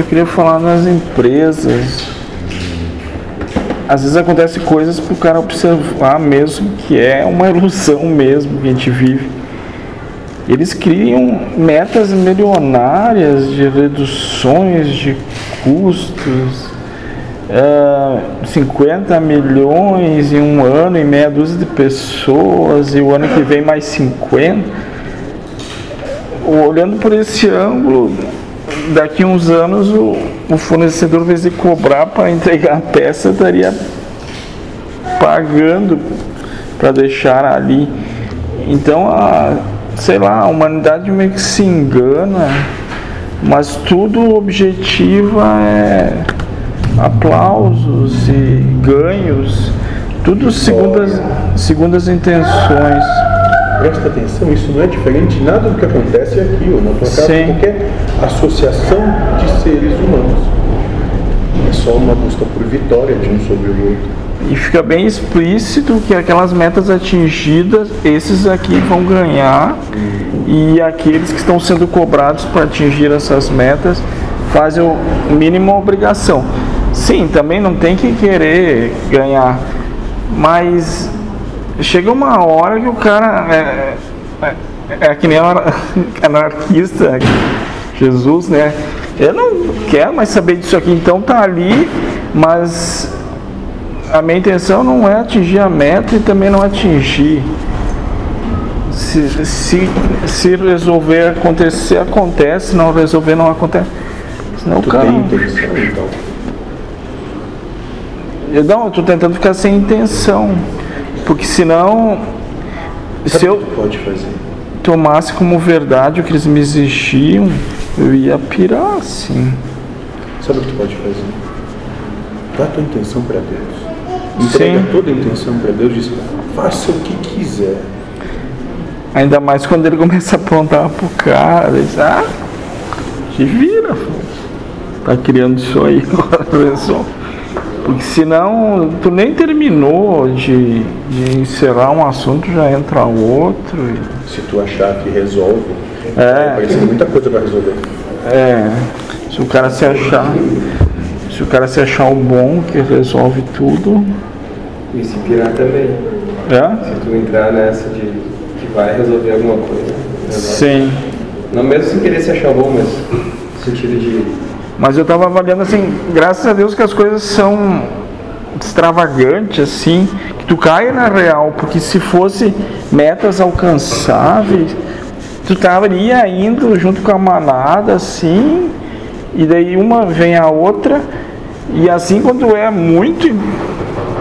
eu queria falar nas empresas. Às vezes acontece coisas para o cara observar mesmo que é uma ilusão mesmo que a gente vive. Eles criam metas milionárias de reduções de custos, uh, 50 milhões em um ano em meia dúzia de pessoas e o ano que vem mais 50. Olhando por esse ângulo, daqui uns anos o, o fornecedor, em vez de cobrar para entregar a peça, estaria pagando para deixar ali. Então, a, sei lá, a humanidade meio que se engana, mas tudo objetiva é aplausos e ganhos, tudo segundo as, segundo as intenções presta atenção, isso não é diferente nada do que acontece aqui, ou na tua casa, Sim. qualquer associação de seres humanos. É só uma busca por vitória de um sobre o outro. E fica bem explícito que aquelas metas atingidas, esses aqui vão ganhar, e aqueles que estão sendo cobrados para atingir essas metas fazem o mínimo obrigação. Sim, também não tem que querer ganhar, mas chega uma hora que o cara é, é, é que nem anarquista, Jesus, né? Eu não quero mais saber disso aqui, então tá ali, mas a minha intenção não é atingir a meta e também não atingir. Se, se, se resolver acontecer, acontece, se não resolver, não acontece. Senão o cara. Intenção, então. Eu não, eu tô tentando ficar sem intenção. Porque senão, se eu pode fazer? tomasse como verdade o que eles me exigiam, eu ia pirar assim. Sabe o que tu pode fazer? Dá a tua intenção para Deus. Entrega Sim. toda a intenção para Deus diz, faça o que quiser. Ainda mais quando ele começa a apontar pro cara, diz, ah, te vira, tá criando isso aí agora, pessoal. Porque senão tu nem terminou de, de encerrar um assunto, já entra outro. E... Se tu achar que resolve, é, vai ser muita coisa para resolver. É, se o cara se achar, se o cara se achar o bom que resolve tudo. E se pirar também. É? Se tu entrar nessa de que vai resolver alguma coisa. Resolve. Sim. Não mesmo sem querer se achar bom, mas no sentido de mas eu estava avaliando assim, graças a Deus que as coisas são extravagantes, assim, que tu caia na real, porque se fosse metas alcançáveis, tu estaria indo junto com a manada, assim, e daí uma vem a outra, e assim quando é muito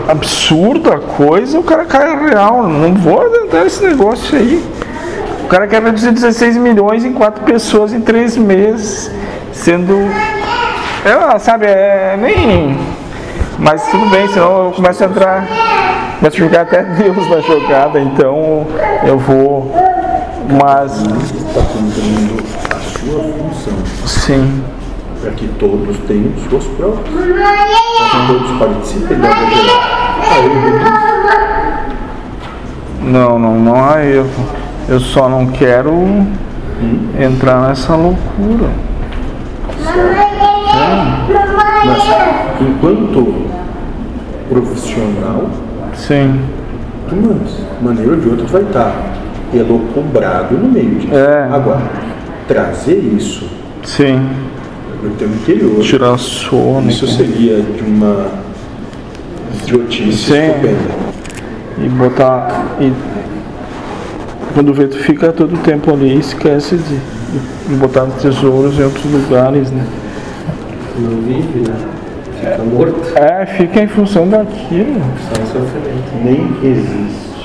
absurda a coisa, o cara cai na real, não vou adiantar esse negócio aí. O cara quer reduzir 16 milhões em quatro pessoas em três meses, sendo eu, sabe, é nem. Mas tudo bem, senão eu começo a entrar. Começo a jogar até Deus na jogada, então eu vou. Mas. Está cumprindo a sua função. Sim. Para que todos tenham suas provas. Para que todos participem da geral. Não, não, não há erro. Eu só não quero hum? entrar nessa loucura. Mas enquanto profissional, Sim. mandas. Maneira ou de outra tu vai estar pelo cobrado no meio disso. É. Agora, trazer isso Sim. no teu interior. Tirar sono. Isso seria de uma idiotice Sim. estupenda. E botar. E quando vê, tu fica todo o tempo ali e esquece de, de botar tesouros em outros lugares, né? não vive, né? Fica morto. É, fica em função daquilo. Só sofrimento. Nem existe.